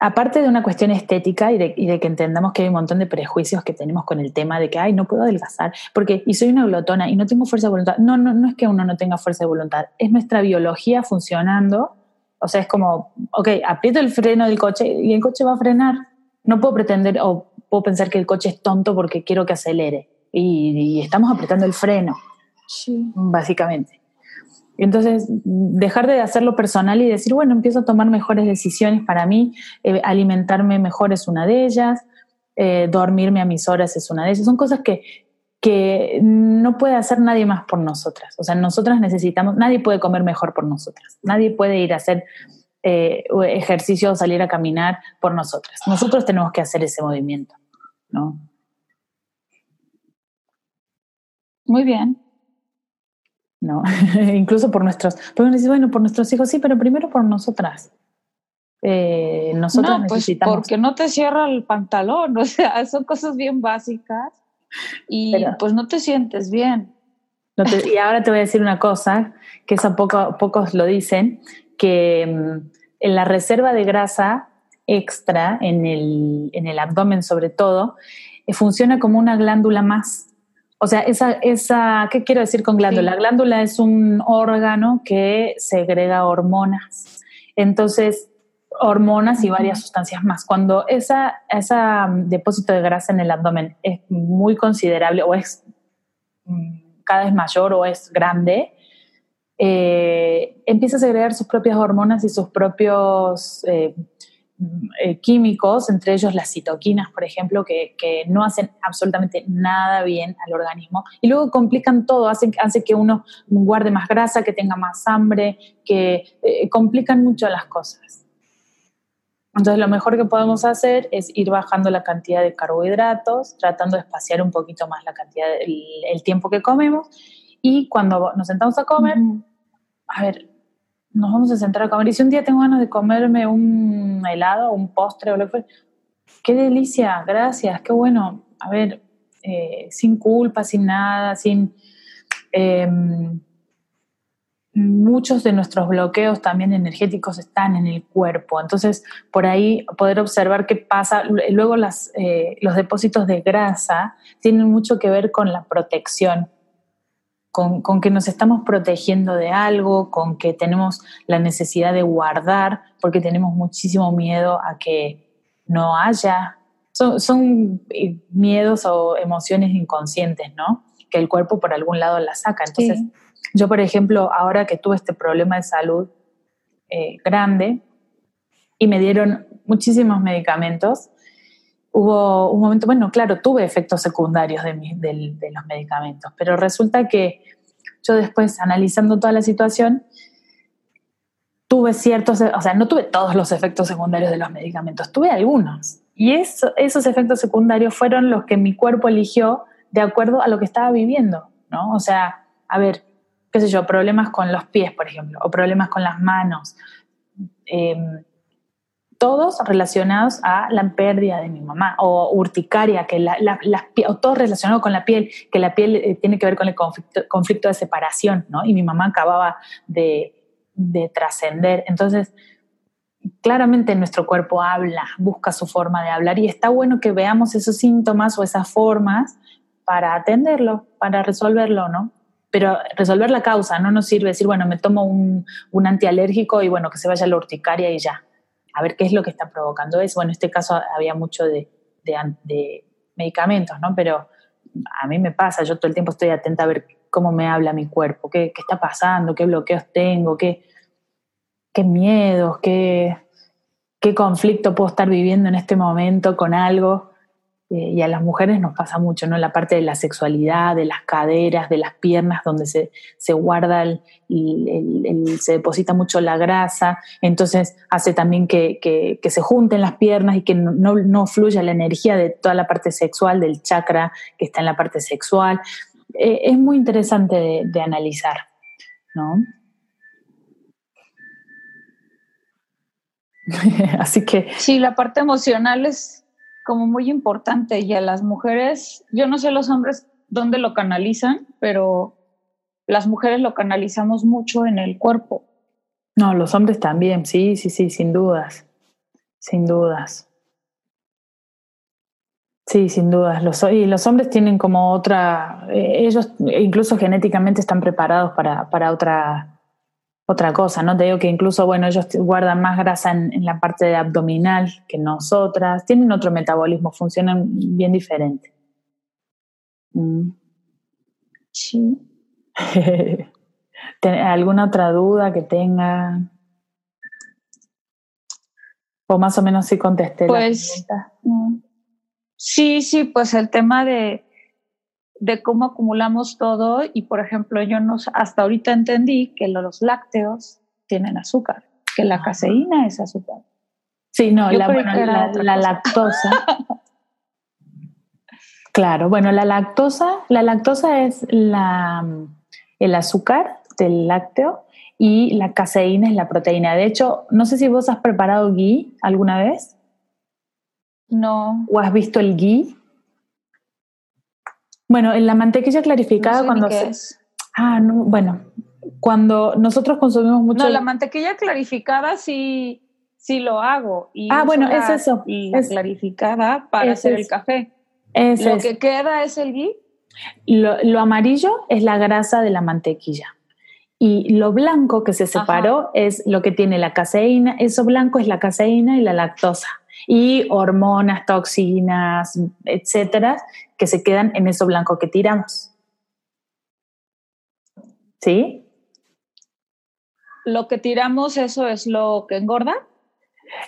aparte de una cuestión estética y de, que entendamos que hay un montón de prejuicios que tenemos con el tema de que, ay, no puedo adelgazar, porque, soy una glotona y no tengo fuerza de voluntad. No, no, no es que uno no tenga fuerza de voluntad, es nuestra biología funcionando o sea, es como, ok, aprieto el freno del coche y el coche va a frenar. No puedo pretender o puedo pensar que el coche es tonto porque quiero que acelere. Y, estamos apretando el freno, sí. básicamente. Entonces, dejar de hacerlo personal y decir, bueno, empiezo a tomar mejores decisiones para mí, eh, alimentarme mejor es una de ellas, eh, dormirme a mis horas es una de ellas. Son cosas que, que no puede hacer nadie más por nosotras. O sea, nosotras necesitamos, nadie puede comer mejor por nosotras, nadie puede ir a hacer eh, ejercicio o salir a caminar por nosotras. Nosotros tenemos que hacer ese movimiento, ¿no? Muy bien. No, incluso por nuestros, porque bueno, por nuestros hijos sí, pero primero por nosotras. Eh, nosotras no, pues porque no te cierra el pantalón, o sea, son cosas bien básicas y pues no te sientes bien. y ahora te voy a decir una cosa, que eso poco, pocos lo dicen, que mm, en la reserva de grasa extra en el, en el abdomen sobre todo, eh, funciona como una glándula más. O sea, esa, esa, ¿qué quiero decir con glándula? La glándula es un órgano que segrega hormonas. Entonces, hormonas y varias sustancias más. Cuando ese esa mm, depósito de grasa en el abdomen es muy considerable o es mm, cada vez mayor o es grande, eh, empieza a segregar sus propias hormonas y sus propios eh, mm, eh, químicos, entre ellos las citoquinas, por ejemplo, que, no hacen absolutamente nada bien al organismo y luego complican todo, hacen, hace que uno guarde más grasa, que tenga más hambre, que complican mucho las cosas. Entonces, lo mejor que podemos hacer es ir bajando la cantidad de carbohidratos, tratando de espaciar un poquito más la cantidad, el, tiempo que comemos. Y cuando nos sentamos a comer, a ver, nos vamos a sentar a comer. Y si un día tengo ganas de comerme un helado, un postre o lo que fuera, qué delicia, gracias, qué bueno. A ver, eh, sin culpa, sin nada, sin... Em, muchos de nuestros bloqueos también energéticos están en el cuerpo. Entonces, por ahí poder observar qué pasa. Luego las, eh, los depósitos de grasa tienen mucho que ver con la protección, con, con, que nos estamos protegiendo de algo, con que tenemos la necesidad de guardar, porque tenemos muchísimo miedo a que no haya. Son, son eh, miedos o emociones inconscientes, ¿no? Que el cuerpo por algún lado las saca. Entonces, yo, por ejemplo, ahora que tuve este problema de salud eh, grande y me dieron muchísimos medicamentos, hubo un momento, bueno, claro, tuve efectos secundarios de, de, los medicamentos, pero resulta que yo después, analizando toda la situación, tuve ciertos, o sea, no tuve todos los efectos secundarios de los medicamentos, tuve algunos. Y esos efectos secundarios fueron los que mi cuerpo eligió de acuerdo a lo que estaba viviendo, ¿no? O sea, a ver, qué sé yo, problemas con los pies, por ejemplo, o problemas con las manos. Em, todos relacionados a la pérdida de mi mamá, o urticaria, que la, o todo relacionado con la piel, que la piel eh, tiene que ver con el conflicto, de separación, ¿no? Y mi mamá acababa de, de trascender. Entonces, claramente nuestro cuerpo habla, busca su forma de hablar y está bueno que veamos esos síntomas o esas formas para atenderlo, para resolverlo, ¿no? Pero resolver la causa no nos sirve decir, bueno, me tomo un, un antialérgico y bueno, que se vaya la urticaria y ya a ver qué es lo que está provocando eso. Bueno, en este caso había mucho de, medicamentos, ¿no? Pero a mí me pasa, yo todo el tiempo estoy atenta a ver cómo me habla mi cuerpo, qué, está pasando, qué bloqueos tengo, qué, qué miedos, qué, qué conflicto puedo estar viviendo en este momento con algo eh, y a las mujeres nos pasa mucho, ¿no? La parte de la sexualidad, de las caderas, de las piernas, donde se, se guarda, el, se deposita mucho la grasa, entonces hace también que, que, se junten las piernas y que no, no, fluya la energía de toda la parte sexual, del chakra que está en la parte sexual. Eh, es muy interesante de, de analizar, ¿no? Así que... Sí, la parte emocional es como muy importante y a las mujeres, yo no sé los hombres dónde lo canalizan, pero las mujeres lo canalizamos mucho en el cuerpo. No, los hombres también, sí, sí, sí, sin dudas, sin dudas. Sí, sin dudas. Los, y los hombres tienen como otra, eh, ellos incluso genéticamente están preparados para, para otra, otra cosa, ¿no? Te digo que incluso, bueno, ellos guardan más grasa en, la parte abdominal que nosotras, tienen otro metabolismo, funcionan bien diferente. Mm. Sí. ¿Alguna otra duda que tengan? O más o menos sí contesté pues, la pregunta. Sí, sí, pues el tema de, de cómo acumulamos todo y, por ejemplo, yo no, hasta ahorita entendí que los lácteos tienen azúcar, que la caseína es azúcar. Sí, no, la, la, lactosa. claro, bueno, la lactosa, la lactosa es la, el azúcar del lácteo y la caseína es la proteína. De hecho, no sé si vos has preparado ghee alguna vez. No. ¿O has visto el ghee? Bueno, en la mantequilla clarificada cuando se... Ah, no, bueno, cuando nosotros consumimos mucho... No, la mantequilla clarificada sí, sí lo hago. Y ah, bueno, es eso. La es, clarificada para hacer el café. lo que queda es el ghee. Lo, amarillo es la grasa de la mantequilla. Y lo blanco que se separó es lo que tiene la caseína. Eso blanco es la caseína y la lactosa y hormonas, toxinas, etcétera, que se quedan en eso blanco que tiramos. ¿Sí? Lo que tiramos, eso es lo que engorda.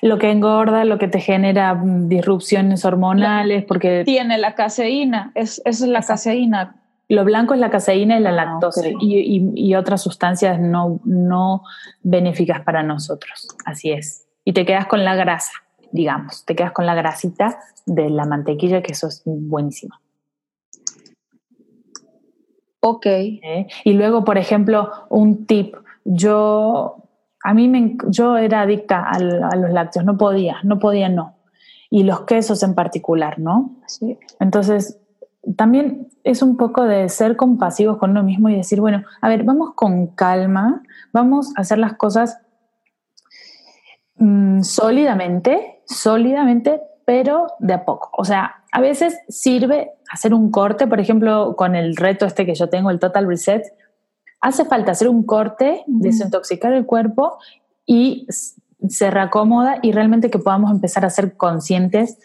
Lo que engorda, lo que te genera mm, disrupciones hormonales, porque... Tiene la caseína, es, es la caseína. Lo blanco es la caseína y la ah, lactosa y, y, otras sustancias no, no benéficas para nosotros. Así es. Y te quedas con la grasa digamos. Te quedas con la grasita de la mantequilla, que eso es buenísimo. Ok. ¿Eh? Y luego, por ejemplo, un tip. Yo, a mí me, yo era adicta a los lácteos, no podía, no podía no. Y los quesos en particular, ¿no? Sí. Entonces, también es un poco de ser compasivos con uno mismo y decir, bueno, a ver, vamos con calma, vamos a hacer las cosas mm, sólidamente, sólidamente, pero de a poco. O sea, a veces sirve hacer un corte, por ejemplo, con el reto este que yo tengo, el Total Reset, hace falta hacer un corte, desintoxicar el cuerpo y se reacomoda y realmente que podamos empezar a ser conscientes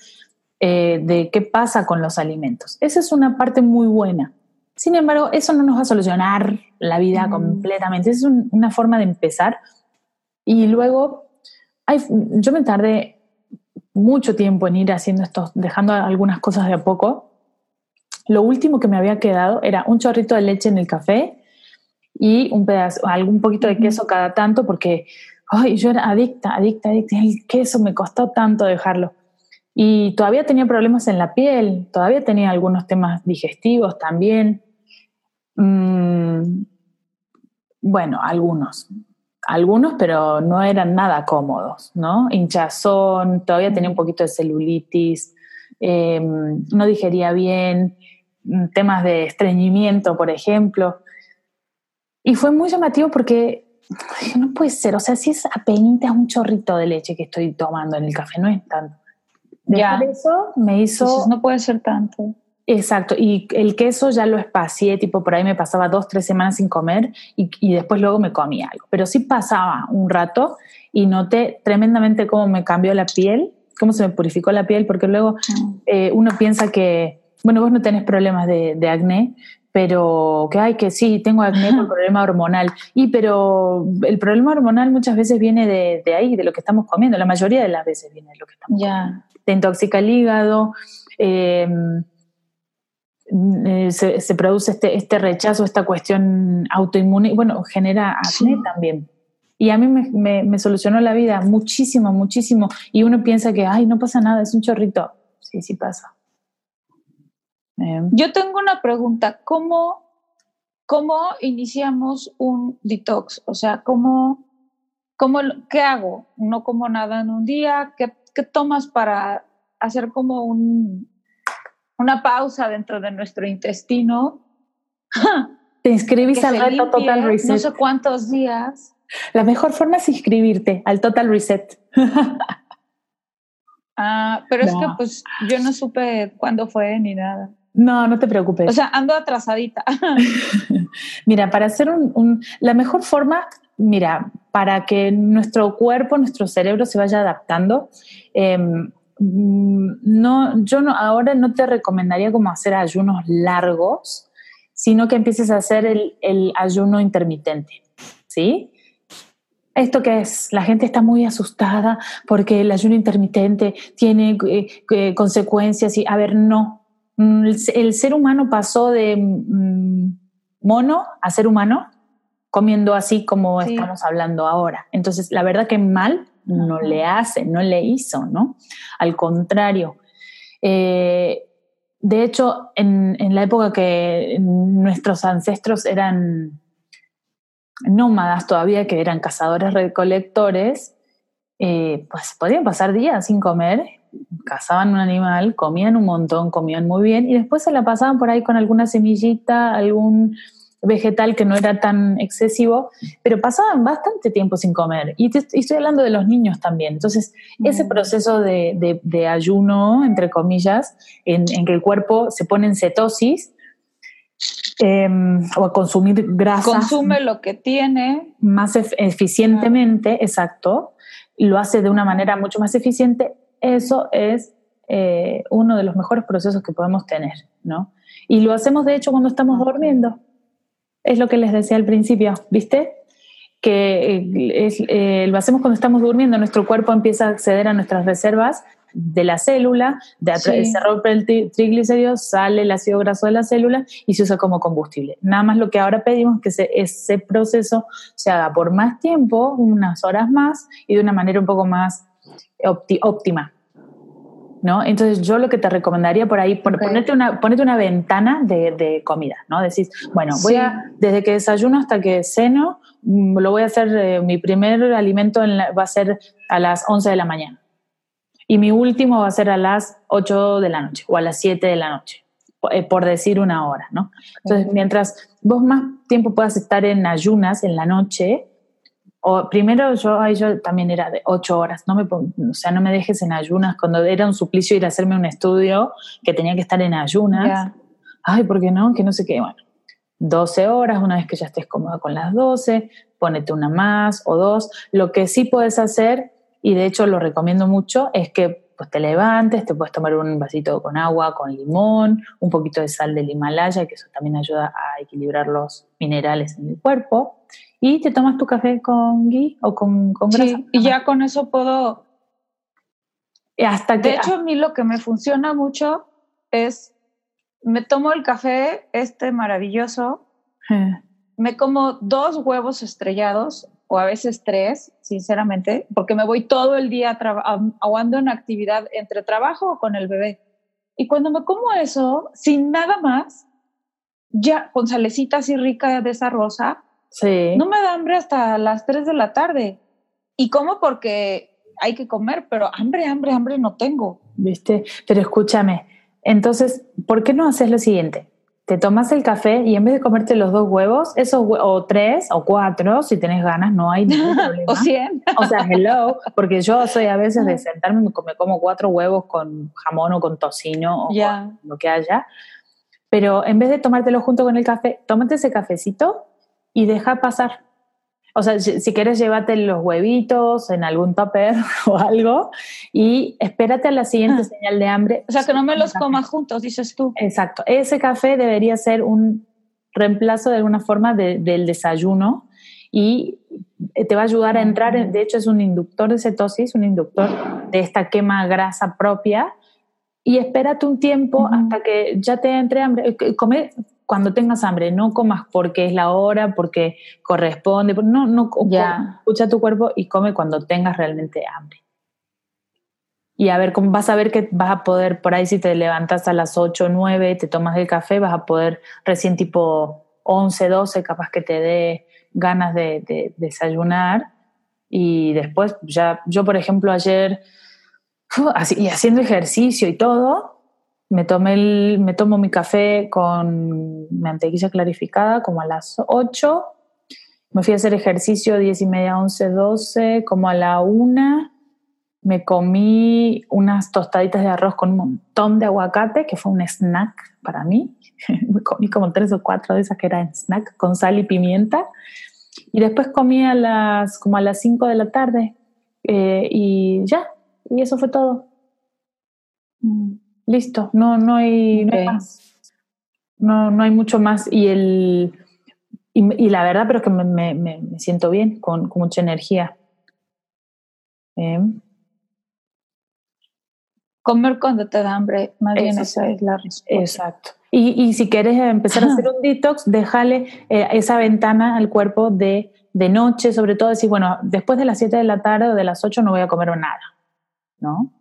eh, de qué pasa con los alimentos. Esa es una parte muy buena. Sin embargo, eso no nos va a solucionar la vida completamente. Es una forma de empezar. Y luego, yo me tardé mucho tiempo en ir haciendo esto, dejando algunas cosas de a poco. Lo último que me había quedado era un chorrito de leche en el café y un pedazo, algún poquito de queso cada tanto porque ay, yo era adicta, adicta, adicta. El queso me costó tanto dejarlo. Y todavía tenía problemas en la piel, todavía tenía algunos temas digestivos también. Mm, bueno, algunos, algunos, pero no eran nada cómodos, ¿no? Hinchazón, todavía tenía un poquito de celulitis, em, no digería bien, mm, temas de estreñimiento, por ejemplo. Y fue muy llamativo porque no puede ser, o sea, si es apenas un chorrito de leche que estoy tomando en el café, no es tanto. ya. eso me hizo... no puede ser tanto. Exacto, y el queso ya lo espacié, tipo por ahí me pasaba dos, tres semanas sin comer y, y, después luego me comía algo. Pero sí pasaba un rato y noté tremendamente cómo me cambió la piel, cómo se me purificó la piel, porque luego eh, uno piensa que, bueno, vos no tenés problemas de, de acné, pero que hay que sí, tengo acné por problema hormonal. Y pero el problema hormonal muchas veces viene de, de, ahí, de lo que estamos comiendo, la mayoría de las veces viene de lo que estamos comiendo. Te intoxica el hígado. Eh, eh, se, se, produce este, este rechazo, esta cuestión autoinmune, bueno, genera acné sí. también. Y a mí me, me, me, solucionó la vida muchísimo, muchísimo. Y uno piensa que, ay, no pasa nada, es un chorrito. Sí, sí pasa. Eh. Yo tengo una pregunta. ¿Cómo, ¿Cómo iniciamos un detox? O sea, ¿cómo, cómo, ¿qué hago? No como nada en un día. ¿Qué, qué tomas para hacer como un, una pausa dentro de nuestro intestino. Te inscribís al reto Total Reset. No sé cuántos días. La mejor forma es inscribirte al Total Reset. ah, pero no. es que pues yo no supe cuándo fue ni nada. No, no te preocupes. O sea, ando atrasadita. mira, para hacer un, un, la mejor forma, mira, para que nuestro cuerpo, nuestro cerebro se vaya adaptando, eh, no, yo no, ahora no te recomendaría como hacer ayunos largos, sino que empieces a hacer el, el ayuno intermitente, ¿sí? ¿Esto qué es? La gente está muy asustada porque el ayuno intermitente tiene eh, eh, consecuencias y, a ver, no. El, el, ser humano pasó de mm, mono a ser humano comiendo así como sí. estamos hablando ahora. Entonces, la verdad que mal no le hace, no le hizo, ¿no? Al contrario. Eh, de hecho, en, en, la época que nuestros ancestros eran nómadas todavía, que eran cazadores recolectores, eh, pues podían pasar días sin comer, cazaban un animal, comían un montón, comían muy bien y después se la pasaban por ahí con alguna semillita, algún vegetal que no era tan excesivo, pero pasaban bastante tiempo sin comer. Y, te, y estoy hablando de los niños también. Entonces, ese proceso de, de, de, ayuno, entre comillas, en, en, que el cuerpo se pone en cetosis, eh, o a consumir grasa. Consume lo que tiene. Más eficientemente, ah. exacto. Lo hace de una manera mucho más eficiente. Eso es eh, uno de los mejores procesos que podemos tener, ¿no? Y lo hacemos, de hecho, cuando estamos durmiendo es lo que les decía al principio, ¿viste? Que es, eh, lo hacemos cuando estamos durmiendo, nuestro cuerpo empieza a acceder a nuestras reservas de la célula, de sí. se rompe el triglicérido, sale el ácido graso de la célula y se usa como combustible. Nada más lo que ahora pedimos es que se, ese proceso se haga por más tiempo, unas horas más y de una manera un poco más óptima. ¿No? Entonces yo lo que te recomendaría por ahí, por okay. ponerte, una, ponerte una ventana de, de, comida, ¿no? Decís, bueno, voy sí. a, desde que desayuno hasta que ceno, mm, lo voy a hacer, eh, mi primer alimento la, va a ser a las 11 de la mañana. Y mi último va a ser a las 8 de la noche o a las 7 de la noche, eh, por decir una hora, ¿no? Entonces, mientras vos más tiempo puedas estar en ayunas en la noche, o primero yo, ay, yo también era de ocho horas, no me, o sea, no me dejes en ayunas, cuando era un suplicio ir a hacerme un estudio que tenía que estar en ayunas, yeah. ay, ¿por qué no? Que no sé qué, bueno, 12 horas, una vez que ya estés cómoda con las 12, ponete una más o dos, lo que sí puedes hacer, y de hecho lo recomiendo mucho, es que pues te levantes, te puedes tomar un vasito con agua, con limón, un poquito de sal del Himalaya, que eso también ayuda a equilibrar los minerales en el cuerpo, y te tomas tu café con ghee o con, con grasa. Sí, y ya con eso puedo... Hasta que, de hecho, a mí lo que me funciona mucho es, me tomo el café este maravilloso, eh. me como dos huevos estrellados, o a veces tres, sinceramente, porque me voy todo el día aguando en actividad entre trabajo o con el bebé. Y cuando me como eso, sin nada más, ya con salecita así rica de esa rosa, Sí. No me da hambre hasta las 3 de la tarde. Y como porque hay que comer, pero hambre, hambre, hambre no tengo. ¿Viste? Pero escúchame, entonces, ¿por qué no haces lo siguiente? Te tomas el café y en vez de comerte los dos huevos, esos o tres o cuatro, si tenés ganas, no hay ningún problema. o cien. O sea, hello, porque yo soy a veces de sentarme y me como cuatro huevos con jamón o con tocino o con lo que haya. Pero en vez de tomártelo junto con el café, tómate ese cafecito y deja pasar. O sea, si, quieres, llévate los huevitos en algún tupper o algo y espérate a la siguiente ah. señal de hambre. O sea, que no me los comas juntos, dices tú. Exacto. Ese café debería ser un reemplazo de alguna forma del desayuno y te va a ayudar a entrar, de hecho es un inductor de cetosis, un inductor de esta quema grasa propia y espérate un tiempo hasta que ya te entre hambre. Come cuando tengas hambre, no comas porque es la hora, porque corresponde, no, no, ya. escucha tu cuerpo y come cuando tengas realmente hambre. Y a ver, vas a ver que vas a poder, por ahí si te levantas a las 8 o 9, te tomas el café, vas a poder recién tipo 11, 12, capaz que te dé ganas de, de desayunar. Y después, ya, yo por ejemplo ayer, y haciendo ejercicio y todo, me, tomé el, me tomo mi café con mantequilla clarificada como a las 8. Me fui a hacer ejercicio 10 y media, 11, 12, como a la 1. Me comí unas tostaditas de arroz con un montón de aguacate, que fue un snack para mí. me comí como tres o cuatro de esas que eran snack con sal y pimienta. Y después comí a las, como a las 5 de la tarde. Eh, y ya, y eso fue todo. Mm. Listo, no, no hay, no más. No, no hay mucho más. Y el y, la verdad, pero es que me, me, siento bien, con, mucha energía. Em. Comer cuando te da hambre, más bien esa es la respuesta. Exacto. Y, y si quieres empezar a hacer un detox, déjale eh, esa ventana al cuerpo de, de noche, sobre todo decir, bueno, después de las 7 de la tarde o de las 8 no voy a comer nada, ¿no?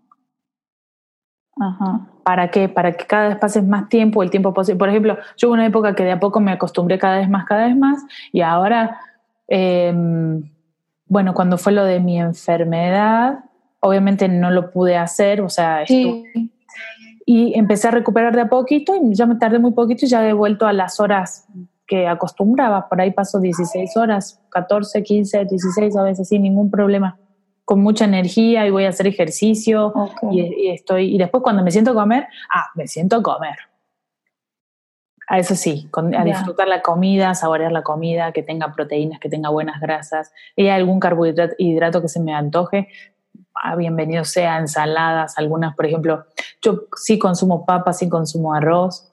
Ajá. ¿Para qué? Para que cada vez pases más tiempo, el tiempo posible. Por ejemplo, yo hubo una época que de a poco me acostumbré cada vez más, cada vez más, y ahora, em, bueno, cuando fue lo de mi enfermedad, obviamente no lo pude hacer, o sea, y empecé a recuperar de a poquito y ya me tardé muy poquito y ya he vuelto a las horas que acostumbraba, por ahí paso 16 horas, 14, 15, 16 a veces sin ningún problema con mucha energía y voy a hacer ejercicio y, estoy y después cuando me siento a comer, ah, me siento a comer. A eso sí, a disfrutar la comida, saborear la comida, que tenga proteínas, que tenga buenas grasas. Y hay algún carbohidrato que se me antoje, ah, bienvenido sea, ensaladas, algunas, por ejemplo, yo sí consumo papas, sí consumo arroz,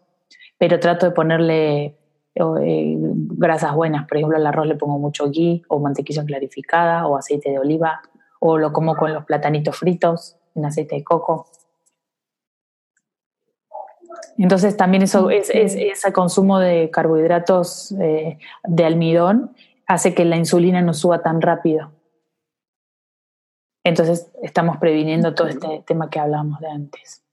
pero trato de ponerle eh, grasas buenas. Por ejemplo, al arroz le pongo mucho ghee o mantequilla clarificada o aceite de oliva o lo como con los platanitos fritos en aceite de coco. Entonces también eso es, ese consumo de carbohidratos eh, de almidón hace que la insulina no suba tan rápido. Entonces estamos previniendo todo este tema que hablábamos de antes.